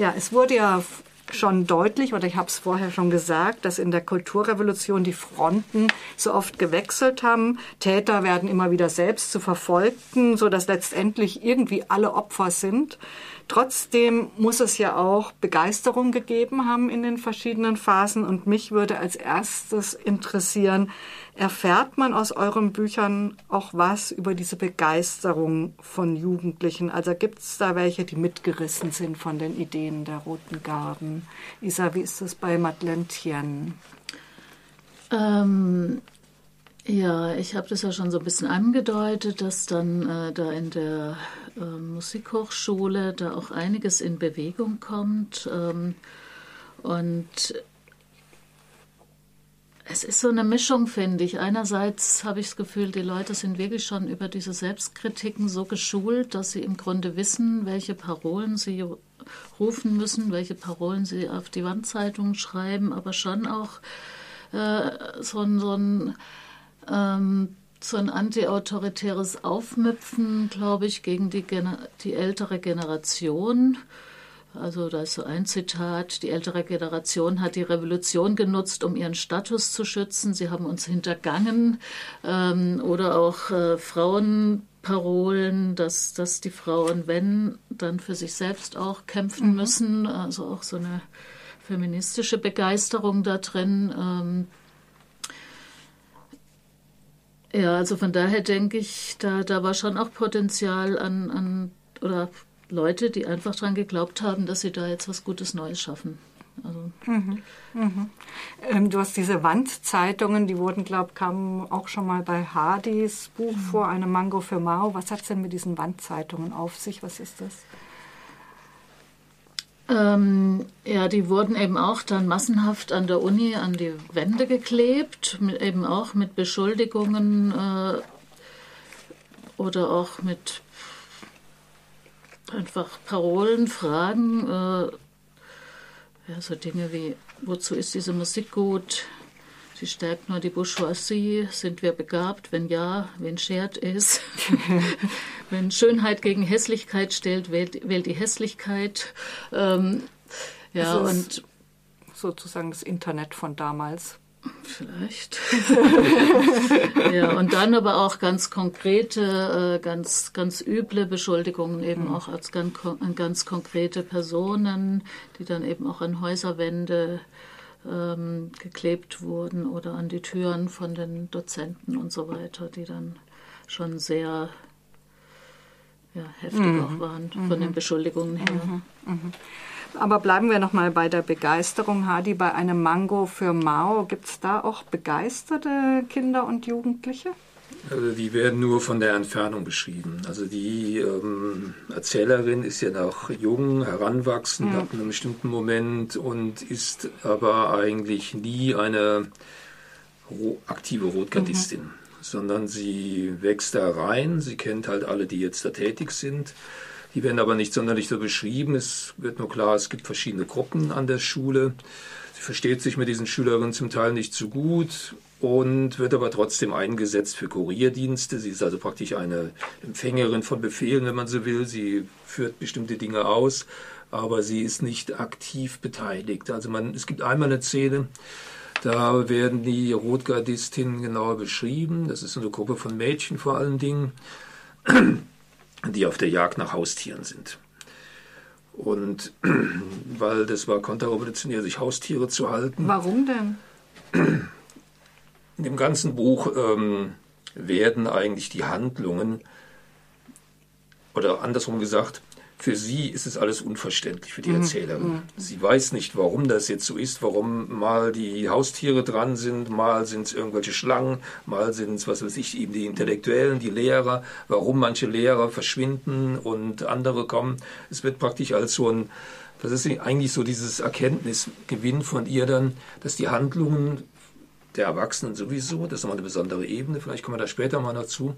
Ja, es wurde ja schon deutlich, oder ich habe es vorher schon gesagt, dass in der Kulturrevolution die Fronten so oft gewechselt haben. Täter werden immer wieder selbst zu Verfolgten, so dass letztendlich irgendwie alle Opfer sind. Trotzdem muss es ja auch Begeisterung gegeben haben in den verschiedenen Phasen. Und mich würde als erstes interessieren, erfährt man aus euren Büchern auch was über diese Begeisterung von Jugendlichen? Also gibt es da welche, die mitgerissen sind von den Ideen der Roten Garden? Isa, wie ist das bei Madeleine Tien? Ähm, ja, ich habe das ja schon so ein bisschen angedeutet, dass dann äh, da in der äh, Musikhochschule da auch einiges in Bewegung kommt. Ähm, und es ist so eine Mischung, finde ich. Einerseits habe ich das Gefühl, die Leute sind wirklich schon über diese Selbstkritiken so geschult, dass sie im Grunde wissen, welche Parolen sie rufen müssen, welche Parolen sie auf die Wandzeitungen schreiben, aber schon auch äh, so ein, so ein ähm, so ein antiautoritäres Aufmüpfen, glaube ich, gegen die, die ältere Generation. Also da ist so ein Zitat, die ältere Generation hat die Revolution genutzt, um ihren Status zu schützen. Sie haben uns hintergangen. Ähm, oder auch äh, Frauenparolen, dass, dass die Frauen, wenn, dann für sich selbst auch kämpfen mhm. müssen. Also auch so eine feministische Begeisterung da drin. Ähm, ja, also von daher denke ich, da, da war schon auch Potenzial an, an oder Leute, die einfach daran geglaubt haben, dass sie da jetzt was Gutes Neues schaffen. Also. Mhm, mhm. Ähm, du hast diese Wandzeitungen, die wurden, glaube ich, kamen auch schon mal bei Hardys Buch mhm. vor, eine Mango für Mao. Was hat es denn mit diesen Wandzeitungen auf sich? Was ist das? Ähm, ja, die wurden eben auch dann massenhaft an der Uni an die Wände geklebt, mit, eben auch mit Beschuldigungen äh, oder auch mit einfach Parolen, Fragen, äh, ja, so Dinge wie, wozu ist diese Musik gut? Sie stärkt nur die Bourgeoisie. Sind wir begabt? Wenn ja, wen schert es? Wenn Schönheit gegen Hässlichkeit stellt, wählt, wählt die Hässlichkeit. Ähm, ja, und sozusagen das Internet von damals. Vielleicht. ja, und dann aber auch ganz konkrete, äh, ganz, ganz üble Beschuldigungen eben mhm. auch als ganz, ganz konkrete Personen, die dann eben auch an Häuserwände ähm, geklebt wurden oder an die Türen von den Dozenten und so weiter, die dann schon sehr ja, heftig mhm. auch waren von mhm. den Beschuldigungen her. Mhm. mhm. Aber bleiben wir noch mal bei der Begeisterung, Hadi. Bei einem Mango für Mao gibt es da auch begeisterte Kinder und Jugendliche? Also die werden nur von der Entfernung beschrieben. Also die ähm, Erzählerin ist ja noch jung, heranwachsend ja. ab einem bestimmten Moment und ist aber eigentlich nie eine aktive Rotgardistin, mhm. sondern sie wächst da rein. Sie kennt halt alle, die jetzt da tätig sind. Die werden aber nicht sonderlich so beschrieben. Es wird nur klar, es gibt verschiedene Gruppen an der Schule. Sie versteht sich mit diesen Schülerinnen zum Teil nicht so gut und wird aber trotzdem eingesetzt für Kurierdienste. Sie ist also praktisch eine Empfängerin von Befehlen, wenn man so will. Sie führt bestimmte Dinge aus, aber sie ist nicht aktiv beteiligt. Also man, es gibt einmal eine Szene, da werden die Rotgardistinnen genauer beschrieben. Das ist eine Gruppe von Mädchen vor allen Dingen, die auf der Jagd nach Haustieren sind. Und weil das war konterrevolutionär, sich Haustiere zu halten. Warum denn? In dem ganzen Buch ähm, werden eigentlich die Handlungen, oder andersrum gesagt, für sie ist es alles unverständlich, für die mhm. Erzählerin. Mhm. Sie weiß nicht, warum das jetzt so ist, warum mal die Haustiere dran sind, mal sind es irgendwelche Schlangen, mal sind es, was weiß ich, eben die Intellektuellen, die Lehrer, warum manche Lehrer verschwinden und andere kommen. Es wird praktisch als so ein, das ist eigentlich so dieses Erkenntnisgewinn von ihr dann, dass die Handlungen der Erwachsenen sowieso, das ist nochmal eine besondere Ebene, vielleicht kommen wir da später mal dazu,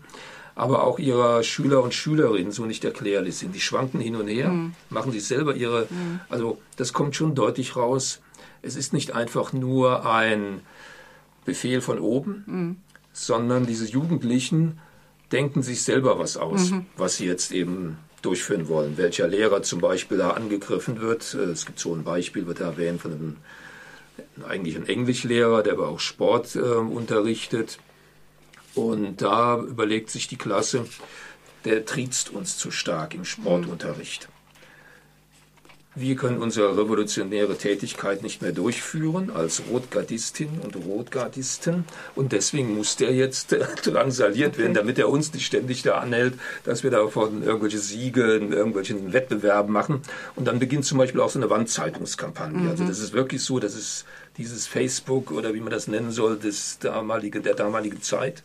aber auch ihrer Schüler und Schülerinnen so nicht erklärlich sind. Die schwanken hin und her, mhm. machen sich selber ihre, mhm. also das kommt schon deutlich raus. Es ist nicht einfach nur ein Befehl von oben, mhm. sondern diese Jugendlichen denken sich selber was aus, mhm. was sie jetzt eben durchführen wollen. Welcher Lehrer zum Beispiel da angegriffen wird. Äh, es gibt so ein Beispiel, wird erwähnt von einem eigentlich ein Englischlehrer, der aber auch Sport äh, unterrichtet. Und da überlegt sich die Klasse, der triezt uns zu stark im Sportunterricht. Wir können unsere revolutionäre Tätigkeit nicht mehr durchführen als Rotgardistin und Rotgardisten und deswegen muss der jetzt drangsaliert werden, damit er uns nicht ständig da anhält, dass wir davon irgendwelche Siege in irgendwelchen Wettbewerben machen. Und dann beginnt zum Beispiel auch so eine Wandzeitungskampagne. Mhm. Also das ist wirklich so, das ist dieses Facebook oder wie man das nennen soll, des damalige, der damaligen Zeit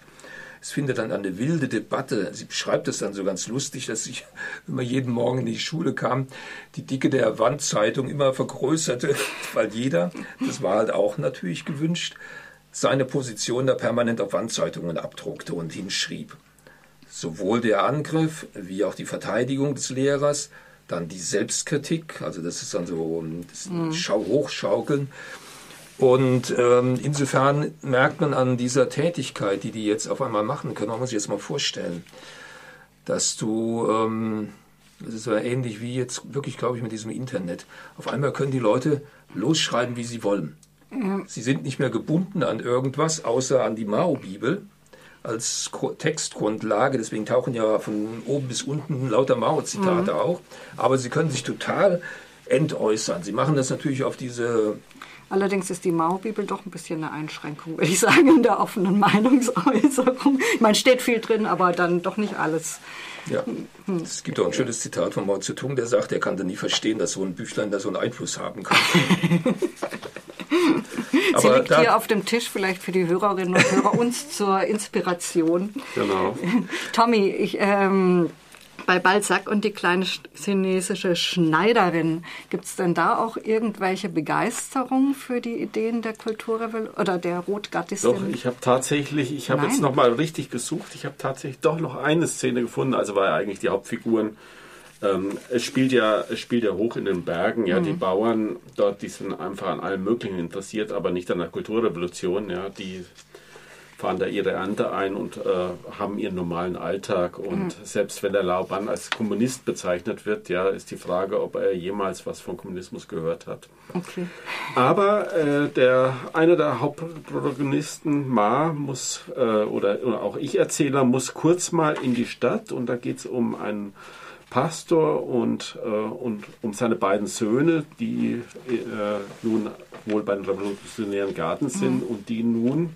es findet dann eine wilde Debatte. Sie beschreibt es dann so ganz lustig, dass wenn man jeden Morgen in die Schule kam, die Dicke der Wandzeitung immer vergrößerte, weil jeder, das war halt auch natürlich gewünscht, seine Position da permanent auf Wandzeitungen abdruckte und hinschrieb. Sowohl der Angriff wie auch die Verteidigung des Lehrers, dann die Selbstkritik, also das ist dann so das mhm. Hochschaukeln und ähm, insofern merkt man an dieser Tätigkeit, die die jetzt auf einmal machen können, man muss sich jetzt mal vorstellen, dass du, ähm, das ist so ähnlich wie jetzt wirklich, glaube ich, mit diesem Internet, auf einmal können die Leute losschreiben, wie sie wollen. Ja. Sie sind nicht mehr gebunden an irgendwas, außer an die Mao-Bibel als Textgrundlage. Deswegen tauchen ja von oben bis unten lauter Mao-Zitate mhm. auch. Aber sie können sich total entäußern. Sie machen das natürlich auf diese Allerdings ist die Mao-Bibel doch ein bisschen eine Einschränkung, würde ich sagen, in der offenen Meinungsäußerung. Ich meine, steht viel drin, aber dann doch nicht alles. Ja, es gibt auch ein schönes Zitat von Mao Zedong, der sagt, er kann da nie verstehen, dass so ein Büchlein da so einen Einfluss haben kann. Sie liegt hier auf dem Tisch, vielleicht für die Hörerinnen und Hörer, uns zur Inspiration. Genau. Tommy, ich... Ähm, bei Balzac und die kleine chinesische Schneiderin. Gibt es denn da auch irgendwelche Begeisterung für die Ideen der Kulturrevolution oder der Rotgattistin? Doch, ich habe tatsächlich, ich habe jetzt nochmal richtig gesucht, ich habe tatsächlich doch noch eine Szene gefunden, also war ja eigentlich die Hauptfiguren. Ähm, es spielt ja, es spielt ja hoch in den Bergen, ja, mhm. die Bauern dort, die sind einfach an allem Möglichen interessiert, aber nicht an der Kulturrevolution, ja, die fahren da ihre Ernte ein und äh, haben ihren normalen Alltag. Und mhm. selbst wenn der Lauban als Kommunist bezeichnet wird, ja, ist die Frage, ob er jemals was von Kommunismus gehört hat. Okay. Aber äh, der einer der Hauptprotagonisten, Ma, muss äh, oder, oder auch Ich-Erzähler, muss kurz mal in die Stadt und da geht es um einen Pastor und, äh, und um seine beiden Söhne, die äh, nun wohl bei den Revolutionären Garten sind mhm. und die nun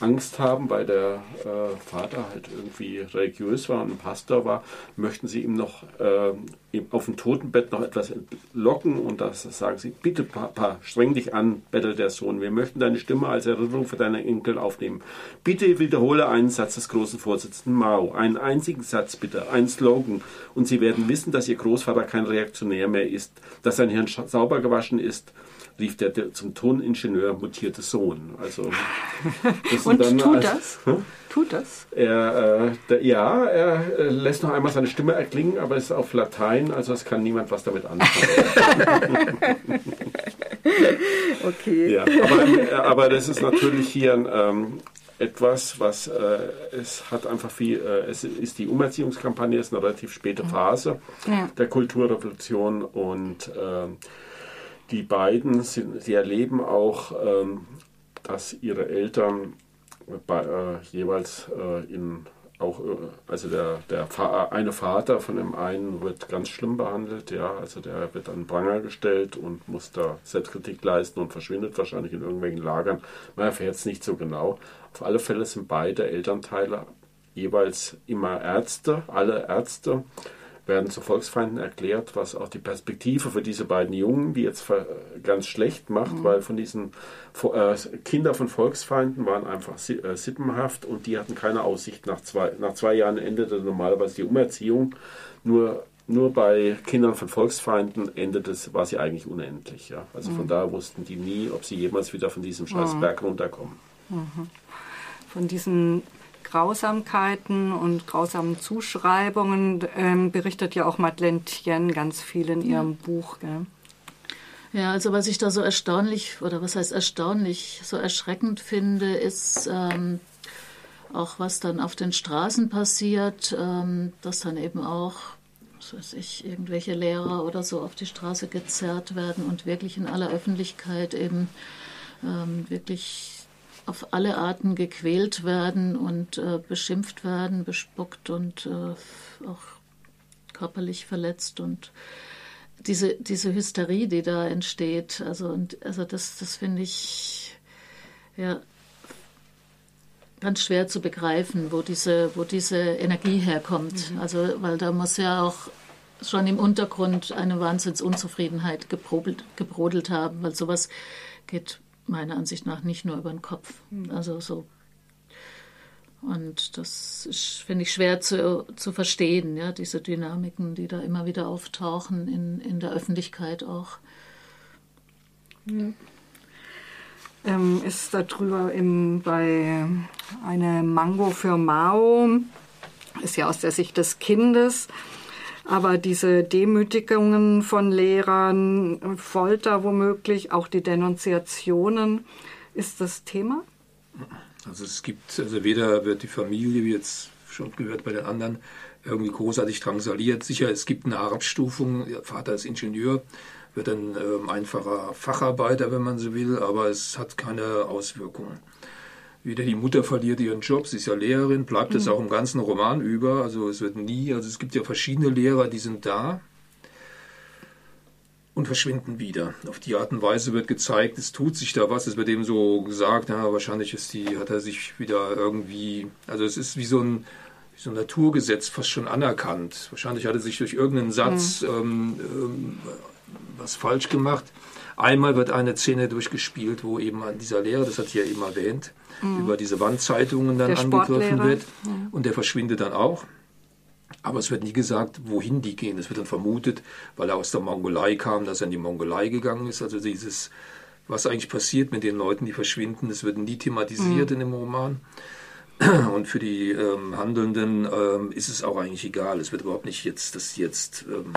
Angst haben, weil der äh, Vater halt irgendwie religiös war und ein Pastor war, möchten sie ihm noch äh, auf dem Totenbett noch etwas locken und das sagen sie, bitte Papa, streng dich an, bettelt der Sohn, wir möchten deine Stimme als Erinnerung für deine Enkel aufnehmen. Bitte wiederhole einen Satz des großen Vorsitzenden Mao, einen einzigen Satz bitte, einen Slogan und sie werden wissen, dass ihr Großvater kein Reaktionär mehr ist, dass sein Hirn sauber gewaschen ist rief der, der zum Toningenieur mutierte Sohn. Also, Und tut als, das? Hm? Tut das? Er, äh, der, ja, er äh, lässt noch einmal seine Stimme erklingen, aber es ist auf Latein, also es kann niemand was damit anfangen. okay. Ja, aber, aber das ist natürlich hier ähm, etwas, was äh, es hat einfach viel, äh, es ist die Umerziehungskampagne, ist eine relativ späte Phase ja. der Kulturrevolution und äh, die beiden sind, sie erleben auch, ähm, dass ihre Eltern bei, äh, jeweils äh, in auch, äh, also der, der eine Vater von dem einen wird ganz schlimm behandelt, ja, also der wird an Pranger gestellt und muss da Selbstkritik leisten und verschwindet wahrscheinlich in irgendwelchen Lagern. Man erfährt es nicht so genau. Auf alle Fälle sind beide Elternteile jeweils immer Ärzte, alle Ärzte werden zu Volksfeinden erklärt, was auch die Perspektive für diese beiden Jungen, die jetzt ganz schlecht macht, mhm. weil von diesen äh, Kinder von Volksfeinden waren einfach äh, sippenhaft und die hatten keine Aussicht. Nach zwei, nach zwei Jahren endete normalerweise die Umerziehung. Nur nur bei Kindern von Volksfeinden endet es, war sie eigentlich unendlich. Ja. Also mhm. von daher wussten die nie, ob sie jemals wieder von diesem scheiß mhm. Berg runterkommen. Mhm. Von diesen Grausamkeiten und grausamen Zuschreibungen ähm, berichtet ja auch Madeleine Tien ganz viel in ihrem ja. Buch. Gell? Ja, also was ich da so erstaunlich, oder was heißt erstaunlich, so erschreckend finde, ist ähm, auch, was dann auf den Straßen passiert, ähm, dass dann eben auch was weiß ich, irgendwelche Lehrer oder so auf die Straße gezerrt werden und wirklich in aller Öffentlichkeit eben ähm, wirklich auf alle Arten gequält werden und äh, beschimpft werden, bespuckt und äh, auch körperlich verletzt und diese, diese Hysterie, die da entsteht, also, und, also das, das finde ich ja ganz schwer zu begreifen, wo diese, wo diese Energie herkommt. Mhm. Also, weil da muss ja auch schon im Untergrund eine Wahnsinnsunzufriedenheit gebrodelt, gebrodelt haben, weil sowas geht meiner Ansicht nach nicht nur über den Kopf. Mhm. Also so. Und das finde ich schwer zu, zu verstehen, ja, diese Dynamiken, die da immer wieder auftauchen in, in der Öffentlichkeit auch. Ja. Ähm, ist darüber im, bei eine Mango für Mao, ist ja aus der Sicht des Kindes, aber diese Demütigungen von Lehrern, Folter womöglich, auch die Denunziationen, ist das Thema? Also es gibt, also weder wird die Familie, wie jetzt schon gehört bei den anderen, irgendwie großartig drangsaliert. Sicher, es gibt eine Abstufung. Der Vater ist Ingenieur, wird ein äh, einfacher Facharbeiter, wenn man so will, aber es hat keine Auswirkungen. Wieder die Mutter verliert ihren Job, sie ist ja Lehrerin, bleibt es mhm. auch im ganzen Roman über. Also es wird nie, also es gibt ja verschiedene Lehrer, die sind da und verschwinden wieder. Auf die Art und Weise wird gezeigt, es tut sich da was. Es wird eben so gesagt, ja, wahrscheinlich ist die, hat er sich wieder irgendwie, also es ist wie so ein, wie so ein Naturgesetz fast schon anerkannt. Wahrscheinlich hat er sich durch irgendeinen Satz mhm. ähm, ähm, was falsch gemacht. Einmal wird eine Szene durchgespielt, wo eben an dieser Lehrer, das hat sie ja eben erwähnt, mhm. über diese Wandzeitungen dann der angegriffen wird. Mhm. Und der verschwindet dann auch. Aber es wird nie gesagt, wohin die gehen. Es wird dann vermutet, weil er aus der Mongolei kam, dass er in die Mongolei gegangen ist. Also dieses, was eigentlich passiert mit den Leuten, die verschwinden, das wird nie thematisiert mhm. in dem Roman. Und für die ähm, Handelnden ähm, ist es auch eigentlich egal. Es wird überhaupt nicht jetzt, dass jetzt, ähm,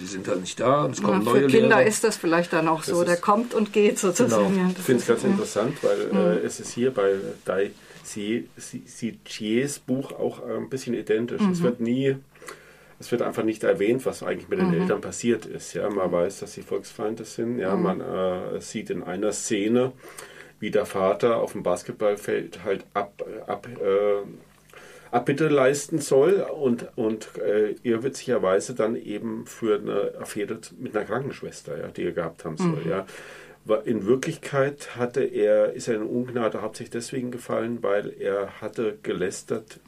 die sind halt nicht da, es kommen ja, neue Für Kinder Lehrer. ist das vielleicht dann auch das so, der kommt und geht sozusagen. Genau. Ich finde es ganz interessant, weil mhm. äh, es ist hier bei Dai Sijies Buch auch ein bisschen identisch. Mhm. Es wird nie, es wird einfach nicht erwähnt, was eigentlich mit den mhm. Eltern passiert ist. Ja, man weiß, dass sie Volksfeinde sind. Ja, mhm. man äh, sieht in einer Szene, wie der Vater auf dem Basketballfeld halt ab, ab äh, Abbitte leisten soll und, und äh, irrwitzigerweise dann eben für eine Affäre mit einer Krankenschwester, ja, die er gehabt haben soll. Mhm. Ja. In Wirklichkeit hatte er, ist er in Ungnade hauptsächlich deswegen gefallen, weil er hatte gelästert,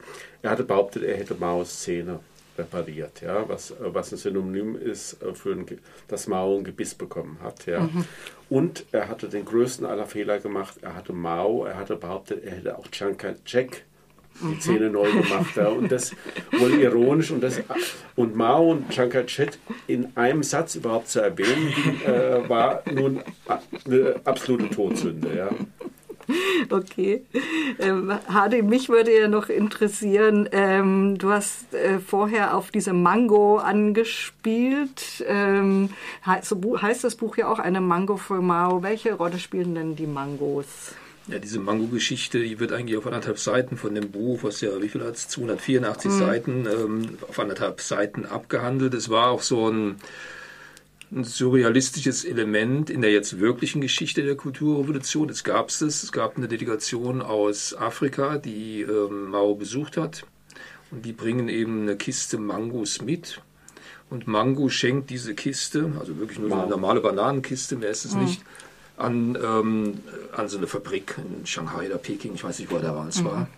er hatte behauptet, er hätte Maos Szene repariert, ja, was, was ein Synonym ist äh, für ein, dass Mao ein Gebiss bekommen hat. Ja. Mhm. Und er hatte den größten aller Fehler gemacht. Er hatte Mao, er hatte behauptet, er hätte auch Chiang Kai-shek die mhm. Zähne neu gemacht. Ja. Und das wohl ironisch und, das, und Mao und Chiang Kai-shek in einem Satz überhaupt zu erwähnen, äh, war nun eine absolute Todsünde. Ja. Okay. Ähm, Hardy, mich würde ja noch interessieren, ähm, du hast äh, vorher auf diese Mango angespielt. Ähm, so heißt das Buch ja auch eine Mango für Mao. Welche Rolle spielen denn die Mangos? Ja, diese Mango-Geschichte, die wird eigentlich auf anderthalb Seiten von dem Buch, was ja, wie viel hat es, 284 mhm. Seiten, ähm, auf anderthalb Seiten abgehandelt. Es war auch so ein ein surrealistisches Element in der jetzt wirklichen Geschichte der Kulturrevolution. Es gab es. Es gab eine Delegation aus Afrika, die ähm, Mao besucht hat. Und die bringen eben eine Kiste Mangos mit. Und Mango schenkt diese Kiste, also wirklich nur wow. so eine normale Bananenkiste, mehr ist es mhm. nicht, an, ähm, an so eine Fabrik in Shanghai oder Peking, ich weiß nicht, wo er damals mhm. war.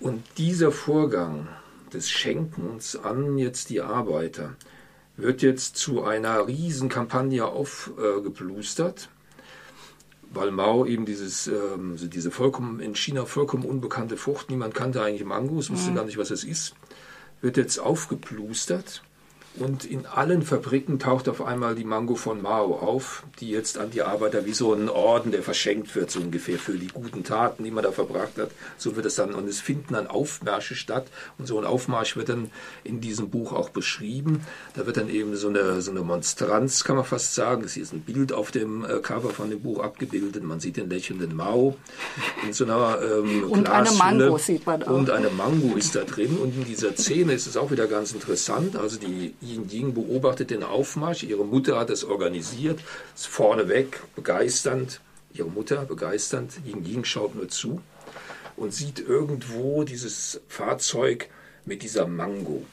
Und dieser Vorgang des Schenkens an jetzt die Arbeiter, wird jetzt zu einer Riesenkampagne aufgeplustert, äh, weil Mao eben dieses, ähm, diese vollkommen in China vollkommen unbekannte Frucht, niemand kannte eigentlich Mangos, wusste mhm. gar nicht, was es ist, wird jetzt aufgeplustert Und in allen Fabriken taucht auf einmal die Mango von Mao auf, die jetzt an die Arbeiter wie so ein Orden, der verschenkt wird, so ungefähr für die guten Taten, die man da verbracht hat. So wird es dann. Und es finden dann Aufmärsche statt. Und so ein Aufmarsch wird dann in diesem Buch auch beschrieben. Da wird dann eben so eine, so eine Monstranz, kann man fast sagen. Es ist ein Bild auf dem äh, Cover von dem Buch abgebildet. Man sieht den lächelnden Mao in so einer ähm, Und eine Mango sieht man auch. Und eine Mango ist da drin. Und in dieser Szene ist es auch wieder ganz interessant. Also die Yin Ying beobachtet den Aufmarsch. Ihre Mutter hat es organisiert. Ist vorneweg, begeisternd. Ihre Mutter begeisternd. Yin Ying schaut nur zu und sieht irgendwo dieses Fahrzeug mit dieser Mango.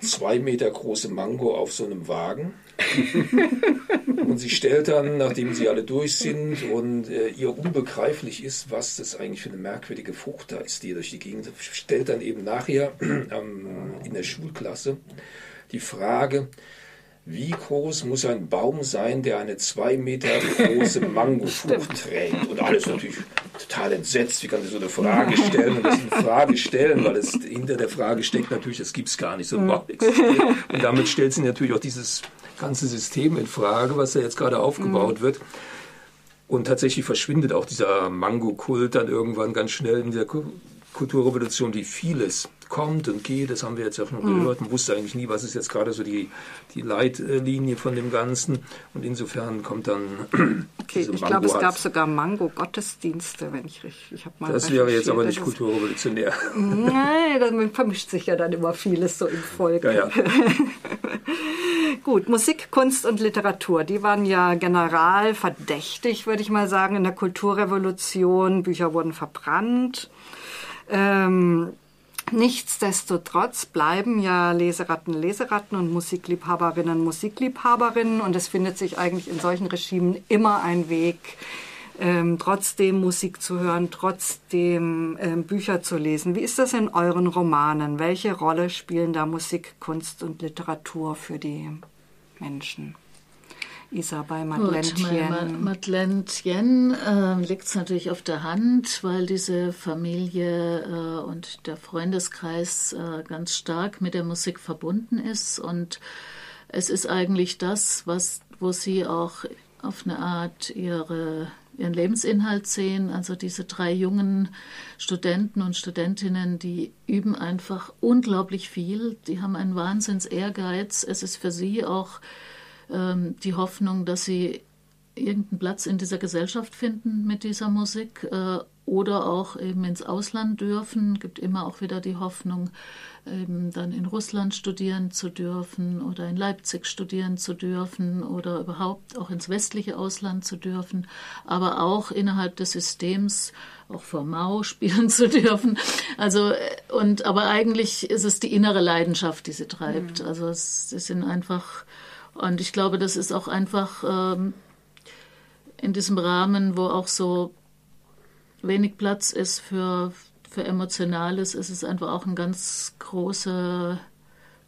Zwei Meter große Mango auf so einem Wagen. und sie stellt dann, nachdem sie alle durch sind und äh, ihr unbegreiflich ist, was das eigentlich für eine merkwürdige Frucht da ist, die durch die Gegend stellt dann eben nachher ähm, in der Schulklasse die Frage, wie groß muss ein Baum sein, der eine zwei Meter große Mangofrucht trägt? Und alles natürlich total entsetzt. Wie kann sie so eine Frage stellen und das in Frage stellen, weil es hinter der Frage steckt natürlich, das gibt es gar nicht, so ein Baum existiert. Und damit stellt sie natürlich auch dieses ganze System in Frage, was da jetzt gerade aufgebaut wird. Und tatsächlich verschwindet auch dieser Mango-Kult dann irgendwann ganz schnell in der Kulturrevolution, wie vieles kommt und geht, das haben wir jetzt ja schon mhm. gehört. Man wusste eigentlich nie, was ist jetzt gerade so die, die Leitlinie von dem Ganzen. Und insofern kommt dann. Okay, ich glaube, es gab sogar Mango-Gottesdienste, wenn ich richtig. Ich mal das wäre jetzt aber nicht kulturrevolutionär. Nein, dann vermischt sich ja dann immer vieles so im Volk. Ja, ja. Gut, Musik, Kunst und Literatur, die waren ja general verdächtig, würde ich mal sagen, in der Kulturrevolution. Bücher wurden verbrannt. Ähm, Nichtsdestotrotz bleiben ja Leseratten Leseratten und Musikliebhaberinnen Musikliebhaberinnen und es findet sich eigentlich in solchen Regimen immer ein Weg, ähm, trotzdem Musik zu hören, trotzdem ähm, Bücher zu lesen. Wie ist das in euren Romanen? Welche Rolle spielen da Musik, Kunst und Literatur für die Menschen? Isa bei Madeleine Gut, Tien. Madeleine Tien äh, liegt es natürlich auf der Hand, weil diese Familie äh, und der Freundeskreis äh, ganz stark mit der Musik verbunden ist. Und es ist eigentlich das, was, wo sie auch auf eine Art ihre, ihren Lebensinhalt sehen. Also diese drei jungen Studenten und Studentinnen, die üben einfach unglaublich viel. Die haben einen Wahnsinns Ehrgeiz. Es ist für sie auch ähm, die Hoffnung, dass sie irgendeinen Platz in dieser Gesellschaft finden mit dieser Musik äh, oder auch eben ins Ausland dürfen. Es gibt immer auch wieder die Hoffnung, eben dann in Russland studieren zu dürfen oder in Leipzig studieren zu dürfen oder überhaupt auch ins westliche Ausland zu dürfen, aber auch innerhalb des Systems auch vor Mao spielen zu dürfen. Also und aber eigentlich ist es die innere Leidenschaft, die sie treibt. Mhm. Also es, es sind einfach und ich glaube, das ist auch einfach ähm, in diesem Rahmen, wo auch so wenig Platz ist für, für Emotionales, ist es einfach auch ein ganz großer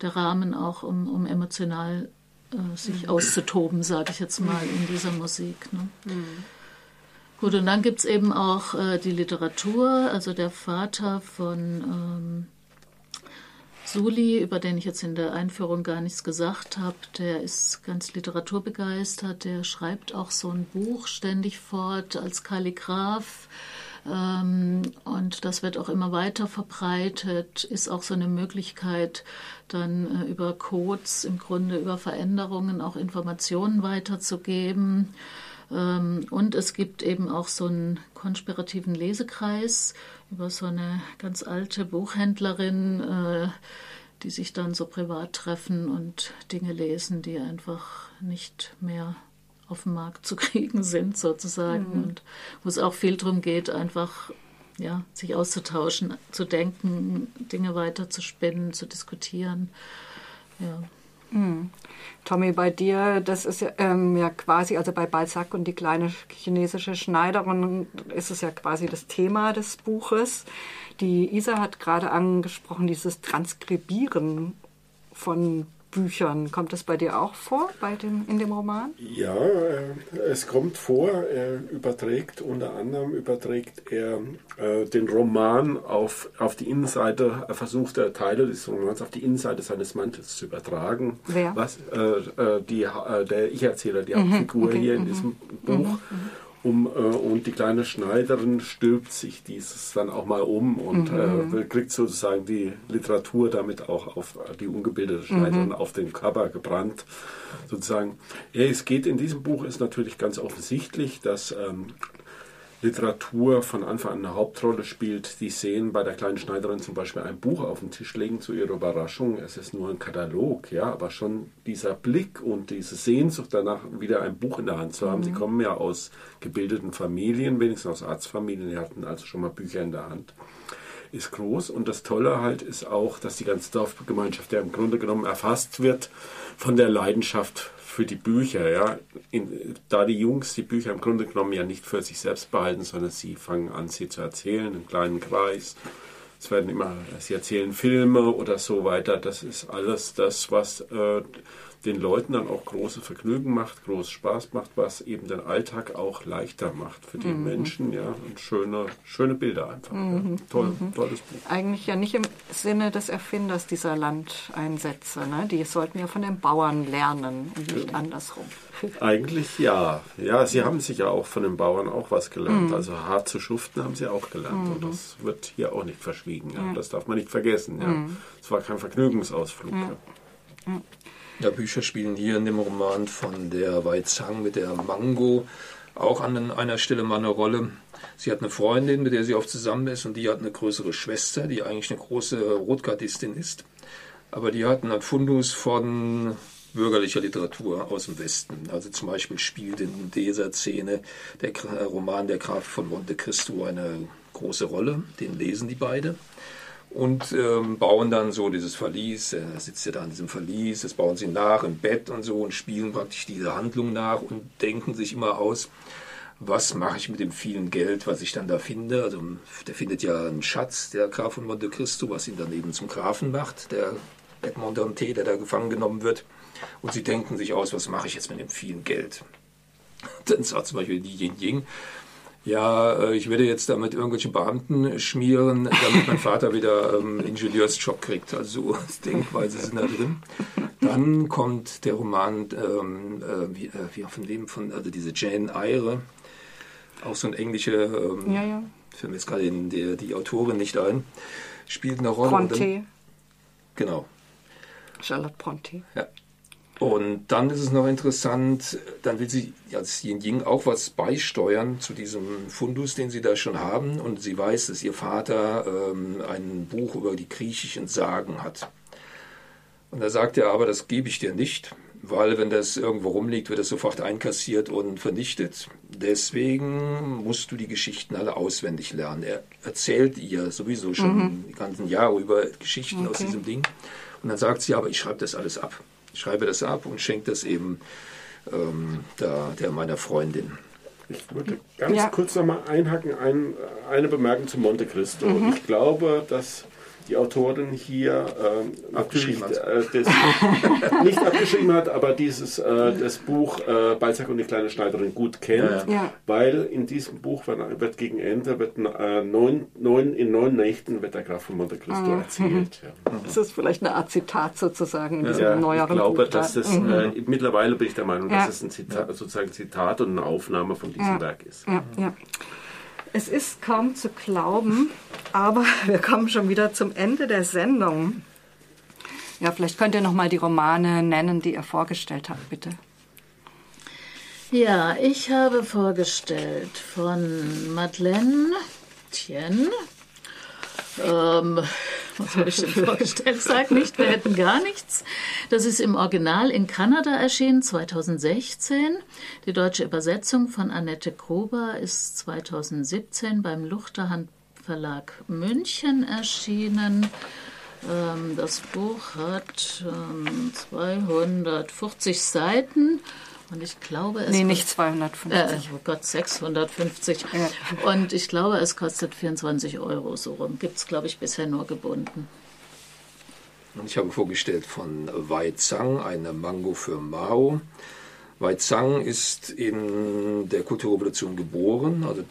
der Rahmen auch, um, um emotional äh, sich mhm. auszutoben, sage ich jetzt mal, in dieser Musik. Ne? Mhm. Gut, und dann gibt es eben auch äh, die Literatur, also der Vater von ähm, Suli, über den ich jetzt in der Einführung gar nichts gesagt habe, der ist ganz literaturbegeistert, der schreibt auch so ein Buch ständig fort als Kalligraph. Ähm, und das wird auch immer weiter verbreitet, ist auch so eine Möglichkeit, dann äh, über Codes im Grunde, über Veränderungen auch Informationen weiterzugeben. Ähm, und es gibt eben auch so einen konspirativen Lesekreis, über so eine ganz alte Buchhändlerin, äh, die sich dann so privat treffen und Dinge lesen, die einfach nicht mehr auf dem Markt zu kriegen sind, sozusagen. Mhm. Und wo es auch viel darum geht, einfach ja, sich auszutauschen, zu denken, Dinge weiter zu spinnen, zu diskutieren. Ja. Mhm. Tommy, bei dir, das ist ja, ähm, ja quasi, also bei Balzac und die kleine chinesische Schneiderin ist es ja quasi das Thema des Buches. Die Isa hat gerade angesprochen, dieses Transkribieren von Büchern. Kommt das bei dir auch vor, bei dem, in dem Roman? Ja, äh, es kommt vor. Er überträgt, unter anderem überträgt er äh, den Roman auf, auf die Innenseite, er versucht er Teile des Romans auf die Innenseite seines Mantels zu übertragen. Wer? Was, äh, äh die, äh, der Ich-Erzähler, die mhm, Hauptfigur okay, hier in mhm. diesem Buch. Mhm, mhm um, äh, und die kleine Schneiderin stülpt sich dieses dann auch mal um und mhm. äh, kriegt sozusagen die Literatur damit auch auf die ungebildete Schneiderin mhm. auf den Cover gebrannt. Sozusagen. Ja, es geht in diesem Buch ist natürlich ganz offensichtlich, dass ähm, Literatur von Anfang an eine Hauptrolle spielt. Die sehen bei der kleinen Schneiderin zum Beispiel ein Buch auf den Tisch legen zu ihrer Überraschung. Es ist nur ein Katalog, ja, aber schon dieser Blick und diese Sehnsucht danach, wieder ein Buch in der Hand zu haben. Mhm. Sie kommen ja aus gebildeten Familien, wenigstens aus Arztfamilien, die hatten also schon mal Bücher in der Hand ist groß und das Tolle halt ist auch, dass die ganze Dorfgemeinschaft ja im Grunde genommen erfasst wird von der Leidenschaft für die Bücher, ja, in, da die Jungs die Bücher im Grunde genommen ja nicht für sich selbst behalten, sondern sie fangen an, sie zu erzählen im kleinen Kreis. Es werden immer, sie erzählen Filme oder so weiter. Das ist alles das, was äh, den Leuten dann auch große Vergnügen macht, groß Spaß macht, was eben den Alltag auch leichter macht für die mhm. Menschen, ja, und schöne, schöne Bilder einfach. Mhm. Ja. Toll, mhm. Tolles Buch. Eigentlich ja nicht im Sinne des Erfinders dieser Landeinsätze, ne? Die sollten ja von den Bauern lernen und nicht ja. andersrum. Eigentlich ja. Ja, sie haben sich ja auch von den Bauern auch was gelernt. Mhm. Also hart zu schuften haben sie auch gelernt. Und mhm. das wird hier auch nicht verschwiegen. Ja. Das darf man nicht vergessen. Ja. Mhm. Es war kein Vergnügungsausflug. Ja. Ja, Bücher spielen hier in dem Roman von der Wei Zhang mit der Mango auch an einer Stelle mal eine Rolle. Sie hat eine Freundin, mit der sie oft zusammen ist, und die hat eine größere Schwester, die eigentlich eine große Rotgardistin ist. Aber die hat einen Fundus von bürgerlicher Literatur aus dem Westen. Also zum Beispiel spielt in dieser Szene der Roman Der Graf von Monte Cristo eine große Rolle. Den lesen die beide und ähm, bauen dann so dieses Verlies, er sitzt ja da an diesem Verlies, das bauen sie nach im Bett und so und spielen praktisch diese Handlung nach und denken sich immer aus, was mache ich mit dem vielen Geld, was ich dann da finde. Also der findet ja einen Schatz, der Graf von Monte Cristo, was ihn dann eben zum Grafen macht, der Edmond Dante, der da gefangen genommen wird. Und sie denken sich aus, was mache ich jetzt mit dem vielen Geld. Dann sagt zum Beispiel die Yin Ying, ja, äh, ich werde jetzt damit irgendwelche Beamten schmieren, damit mein Vater wieder ähm, Ingenieursjob kriegt. Also so Denkweise sind da drin. Dann kommt der Roman, ähm, äh, wie, äh, wie von wem, von, also diese Jane Eyre, auch so ein englische, ähm, ja, ja. fällt mir jetzt gerade die, die Autorin nicht ein, spielt eine Rolle. Bronte. genau. Charlotte Bronte. Ja. Und dann ist es noch interessant, dann will sie als Yin Ying auch was beisteuern zu diesem Fundus, den sie da schon haben. Und sie weiß, dass ihr Vater ähm, ein Buch über die griechischen Sagen hat. Und da sagt er aber, das gebe ich dir nicht, weil wenn das irgendwo rumliegt, wird es sofort einkassiert und vernichtet. Deswegen musst du die Geschichten alle auswendig lernen. Er erzählt ihr sowieso schon mhm. die ganzen Jahre über Geschichten okay. aus diesem Ding. Und dann sagt sie, aber ich schreibe das alles ab schreibe das ab und schenke das eben ähm, da, der meiner Freundin. Ich würde ganz ja. kurz noch mal einhaken, ein, eine Bemerkung zu Monte Cristo. Mhm. Ich glaube, dass die Autorin hier äh, abgeschrieben hat. Äh, das, nicht abgeschrieben hat, aber dieses äh, das Buch äh, Balzac und die kleine Schneiderin gut kennt, ja, ja. weil in diesem Buch wird, wird gegen Ende wird äh, neun, neun, in neun Nächten wird der Graf von Monte Cristo mhm. erzählt. Ja. Das ist vielleicht eine Art Zitat sozusagen in diesem ja, neueren Ich glaube, Buch dass das mhm. Äh, mittlerweile bin ich der Meinung, dass es ein Zitat, sozusagen Zitat und eine Aufnahme von diesem Werk ist. Ja, ja. Es ist kaum zu glauben, aber wir kommen schon wieder zum Ende der Sendung. Ja, vielleicht könnt ihr noch mal die Romane nennen, die ihr vorgestellt habt, bitte. Ja, ich habe vorgestellt von Madeleine Tien. Ähm, was habe ich denn vorgestellt? Sag nicht, wir hätten gar nichts. Das ist im Original in Kanada erschienen, 2016. Die deutsche Übersetzung von Annette Gruber ist 2017 beim Luchterhand Verlag München erschienen. Ähm, das Buch hat 250 ähm, Seiten. Und ich glaube, es. Nee, nicht 250. Äh, oh Gott, 650. Ja. Und ich glaube, es kostet 24 Euro so rum. Gibt es, glaube ich, bisher nur gebunden. Und ich habe vorgestellt von Wei Zhang, eine Mango für Mao. Wei Zhang ist in der Kulturrevolution geboren, also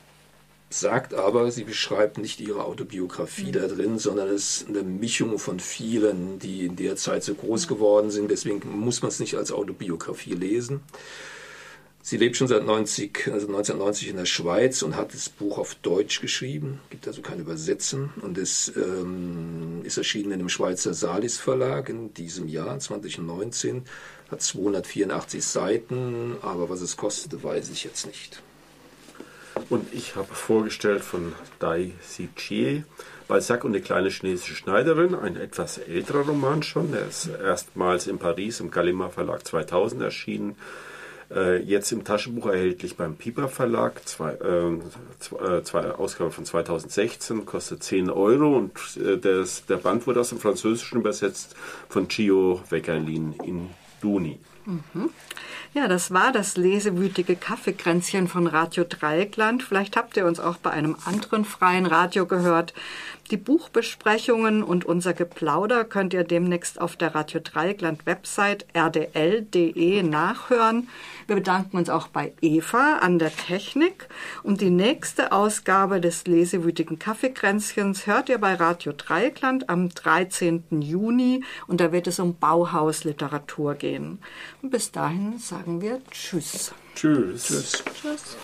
sagt aber, sie beschreibt nicht ihre Autobiografie mhm. da drin, sondern es ist eine Mischung von vielen, die in der Zeit so groß geworden sind. Deswegen muss man es nicht als Autobiografie lesen. Sie lebt schon seit 90, also 1990 in der Schweiz und hat das Buch auf Deutsch geschrieben, gibt also keine Übersetzung und es ähm, ist erschienen in dem Schweizer Salis Verlag in diesem Jahr 2019, hat 284 Seiten, aber was es kostete, weiß ich jetzt nicht. Und ich habe vorgestellt von Dai Sichie, Balzac und die kleine chinesische Schneiderin, ein etwas älterer Roman schon. Der ist erstmals in Paris im Gallimard Verlag 2000 erschienen. Äh, jetzt im Taschenbuch erhältlich beim Piper Verlag, zwei, äh, zwei, zwei Ausgabe von 2016, kostet 10 Euro und äh, das, der Band wurde aus dem Französischen übersetzt von Gio Weckerlin in Duni. Mhm. Ja, das war das lesewütige Kaffeekränzchen von Radio Dreieckland. Vielleicht habt ihr uns auch bei einem anderen freien Radio gehört. Die Buchbesprechungen und unser Geplauder könnt ihr demnächst auf der Radio Dreieckland Website rdl.de nachhören. Wir bedanken uns auch bei Eva an der Technik. Und die nächste Ausgabe des lesewütigen Kaffeekränzchens hört ihr bei Radio Dreieckland am 13. Juni. Und da wird es um Bauhausliteratur gehen. Und bis dahin sagen wir Tschüss. Tschüss. Tschüss. Tschüss.